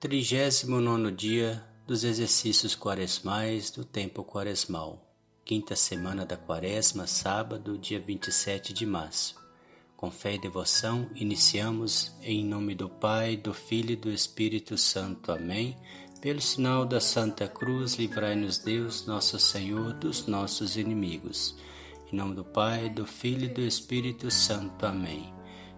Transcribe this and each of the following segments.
39 dia dos exercícios quaresmais do tempo quaresmal, quinta semana da quaresma, sábado, dia 27 de março. Com fé e devoção, iniciamos em nome do Pai, do Filho e do Espírito Santo. Amém. Pelo sinal da Santa Cruz, livrai-nos Deus, nosso Senhor, dos nossos inimigos. Em nome do Pai, do Filho e do Espírito Santo. Amém.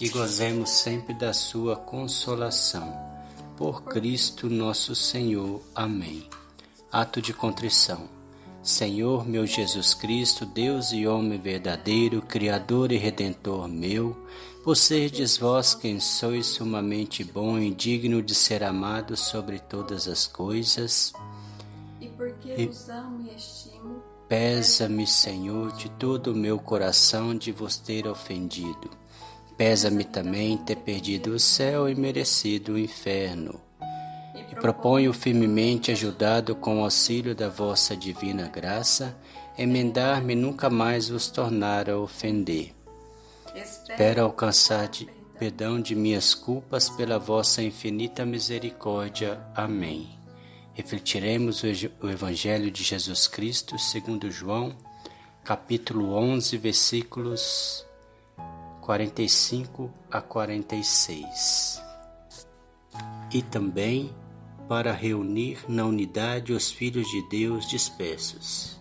e gozemos sempre da sua consolação. Por Cristo nosso Senhor. Amém. Ato de contrição. Senhor meu Jesus Cristo, Deus e homem verdadeiro, Criador e Redentor meu, por serdes vós quem sois sumamente bom e digno de ser amado sobre todas as coisas. E porque e vos amo e estimo, pesa-me, Senhor, de todo o meu coração de vos ter ofendido Pesa-me também ter perdido o céu e merecido o inferno. E proponho firmemente, ajudado com o auxílio da vossa divina graça, emendar-me nunca mais vos tornar a ofender. Espero alcançar de, perdão de minhas culpas pela vossa infinita misericórdia. Amém. Refletiremos o Evangelho de Jesus Cristo segundo João, capítulo 11, versículos 45 a 46. E também para reunir na unidade os filhos de Deus dispersos.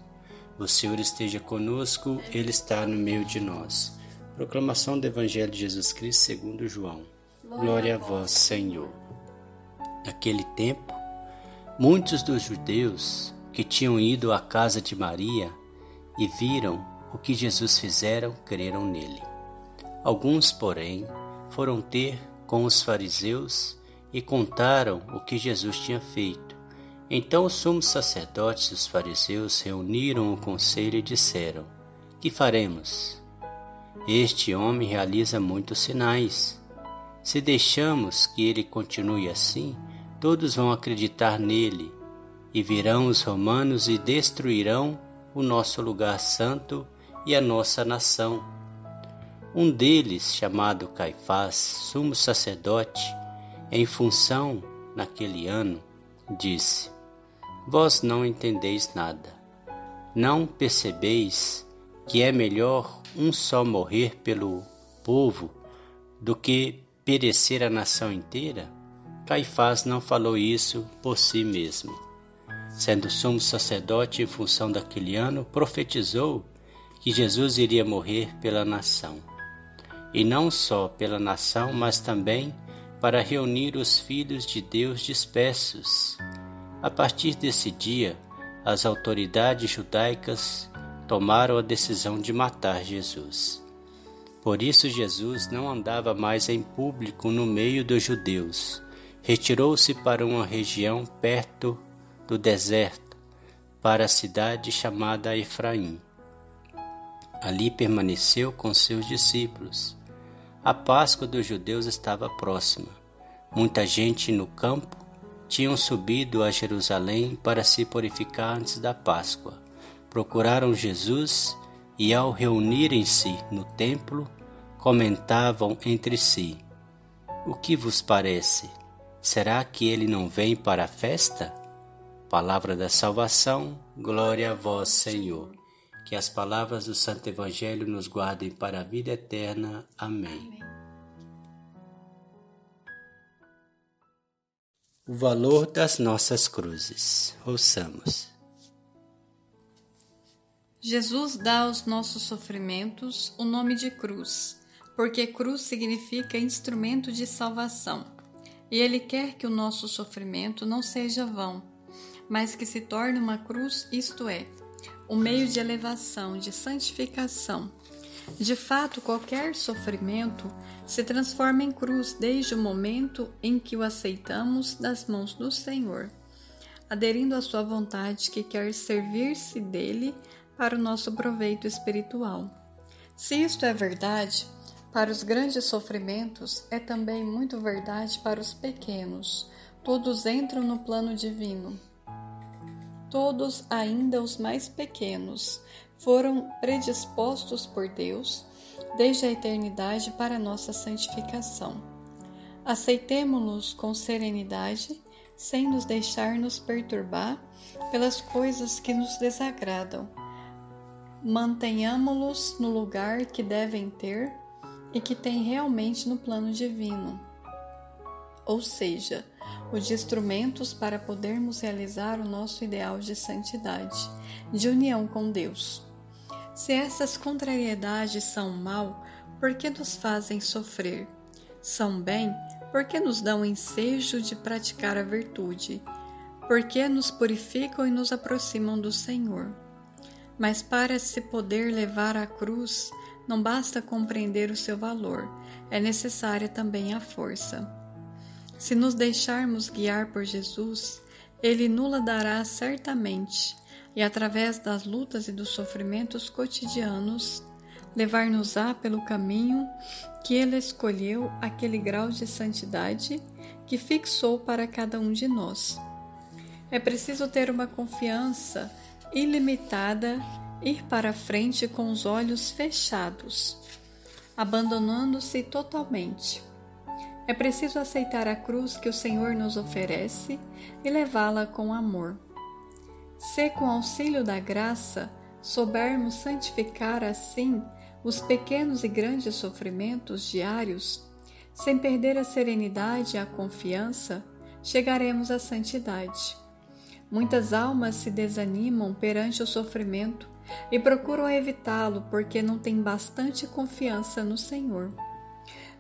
O Senhor esteja conosco, Ele está no meio de nós. Proclamação do Evangelho de Jesus Cristo segundo João. Glória a vós, Senhor. Naquele tempo, muitos dos judeus que tinham ido à casa de Maria e viram o que Jesus fizeram, creram nele. Alguns, porém, foram ter com os fariseus e contaram o que Jesus tinha feito. Então os sumos sacerdotes e os fariseus reuniram o conselho e disseram: Que faremos? Este homem realiza muitos sinais. Se deixamos que ele continue assim, todos vão acreditar nele, e virão os romanos e destruirão o nosso lugar santo e a nossa nação um deles, chamado Caifás, sumo sacerdote, em função naquele ano, disse: Vós não entendeis nada. Não percebeis que é melhor um só morrer pelo povo do que perecer a nação inteira? Caifás não falou isso por si mesmo. Sendo sumo sacerdote em função daquele ano, profetizou que Jesus iria morrer pela nação e não só pela nação, mas também para reunir os filhos de Deus dispersos. A partir desse dia, as autoridades judaicas tomaram a decisão de matar Jesus. Por isso, Jesus não andava mais em público no meio dos judeus. Retirou-se para uma região perto do deserto, para a cidade chamada Efraim. Ali permaneceu com seus discípulos. A Páscoa dos judeus estava próxima. Muita gente no campo tinham subido a Jerusalém para se purificar antes da Páscoa. Procuraram Jesus e, ao reunirem-se no templo, comentavam entre si: O que vos parece? Será que ele não vem para a festa? Palavra da salvação, glória a vós, Senhor. Que as palavras do Santo Evangelho nos guardem para a vida eterna. Amém. O valor das nossas cruzes. Ouçamos. Jesus dá aos nossos sofrimentos o nome de cruz, porque cruz significa instrumento de salvação. E Ele quer que o nosso sofrimento não seja vão, mas que se torne uma cruz, isto é, o meio de elevação, de santificação. De fato, qualquer sofrimento se transforma em cruz desde o momento em que o aceitamos das mãos do Senhor. aderindo à sua vontade que quer servir-se dele para o nosso proveito espiritual. Se isto é verdade, para os grandes sofrimentos é também muito verdade para os pequenos. Todos entram no plano divino. Todos, ainda os mais pequenos, foram predispostos por Deus desde a eternidade para nossa santificação. Aceitemo-los com serenidade, sem nos deixar nos perturbar pelas coisas que nos desagradam. Mantenhamo-los no lugar que devem ter e que têm realmente no plano divino, ou seja, os instrumentos para podermos realizar o nosso ideal de santidade, de união com Deus. Se essas contrariedades são mal, por que nos fazem sofrer? São bem, porque nos dão ensejo de praticar a virtude, porque nos purificam e nos aproximam do Senhor. Mas para se poder levar à cruz, não basta compreender o seu valor, é necessária também a força. Se nos deixarmos guiar por Jesus, Ele nula dará certamente e, através das lutas e dos sofrimentos cotidianos, levar-nos-á pelo caminho que Ele escolheu, aquele grau de santidade que fixou para cada um de nós. É preciso ter uma confiança ilimitada, ir para frente com os olhos fechados, abandonando-se totalmente. É preciso aceitar a cruz que o Senhor nos oferece e levá-la com amor. Se com auxílio da graça soubermos santificar assim os pequenos e grandes sofrimentos diários, sem perder a serenidade e a confiança, chegaremos à santidade. Muitas almas se desanimam perante o sofrimento e procuram evitá-lo porque não têm bastante confiança no Senhor.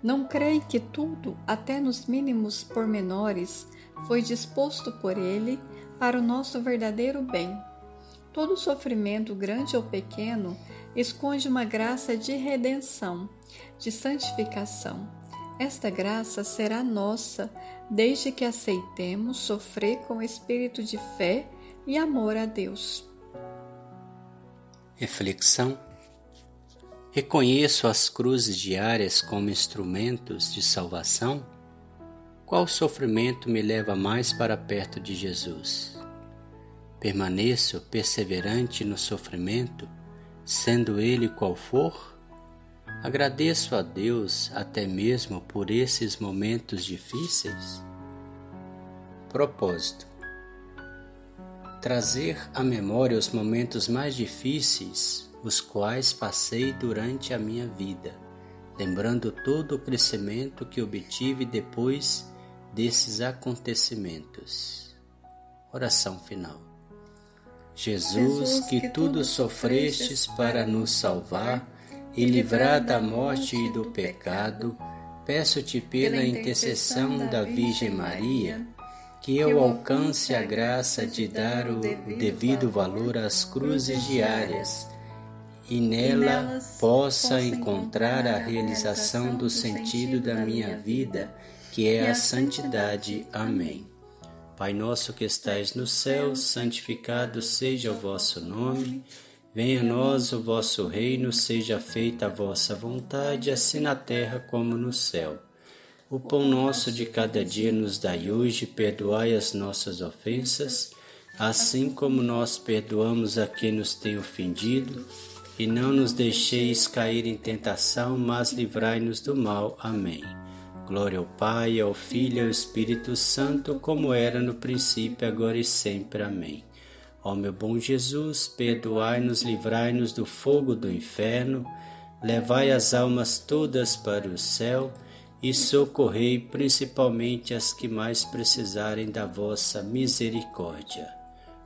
Não creem que tudo, até nos mínimos pormenores, foi disposto por Ele para o nosso verdadeiro bem. Todo sofrimento, grande ou pequeno, esconde uma graça de redenção, de santificação. Esta graça será nossa desde que aceitemos sofrer com espírito de fé e amor a Deus. Reflexão Reconheço as cruzes diárias como instrumentos de salvação? Qual sofrimento me leva mais para perto de Jesus? Permaneço perseverante no sofrimento, sendo ele qual for? Agradeço a Deus até mesmo por esses momentos difíceis? Propósito: Trazer à memória os momentos mais difíceis os quais passei durante a minha vida, lembrando todo o crescimento que obtive depois desses acontecimentos. Oração final. Jesus, que tudo sofrestes para nos salvar e livrar da morte e do pecado, peço-te pela intercessão da Virgem Maria, que eu alcance a graça de dar o devido valor às cruzes diárias e nela possa encontrar a realização do sentido da minha vida, que é a santidade. Amém. Pai nosso que estais no céu, santificado seja o vosso nome. Venha a nós o vosso reino, seja feita a vossa vontade, assim na terra como no céu. O pão nosso de cada dia nos dai hoje, perdoai as nossas ofensas, assim como nós perdoamos a quem nos tem ofendido e não nos deixeis cair em tentação, mas livrai-nos do mal. Amém. Glória ao Pai, ao Filho e ao Espírito Santo, como era no princípio, agora e sempre. Amém. Ó meu bom Jesus, perdoai-nos, livrai-nos do fogo do inferno, levai as almas todas para o céu e socorrei principalmente as que mais precisarem da vossa misericórdia.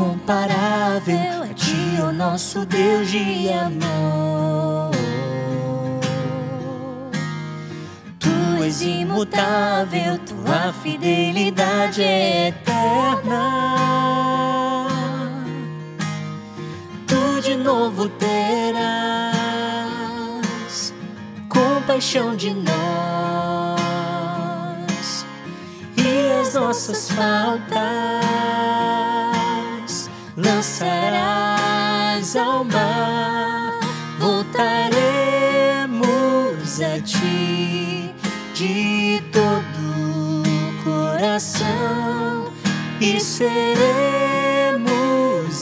Incomparável, a ti, o nosso Deus de amor. Tu és imutável, tua fidelidade é eterna. Tu de novo terás compaixão de nós e as nossas faltas lançarás ao mar. Voltaremos a ti de todo o coração e seremos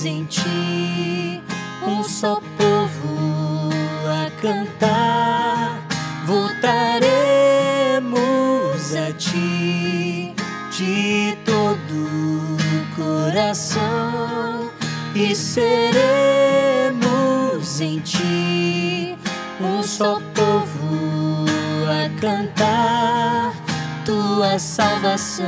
em ti um só povo a cantar. Voltaremos a ti de todo o coração seremos em ti um só povo a cantar tua salvação.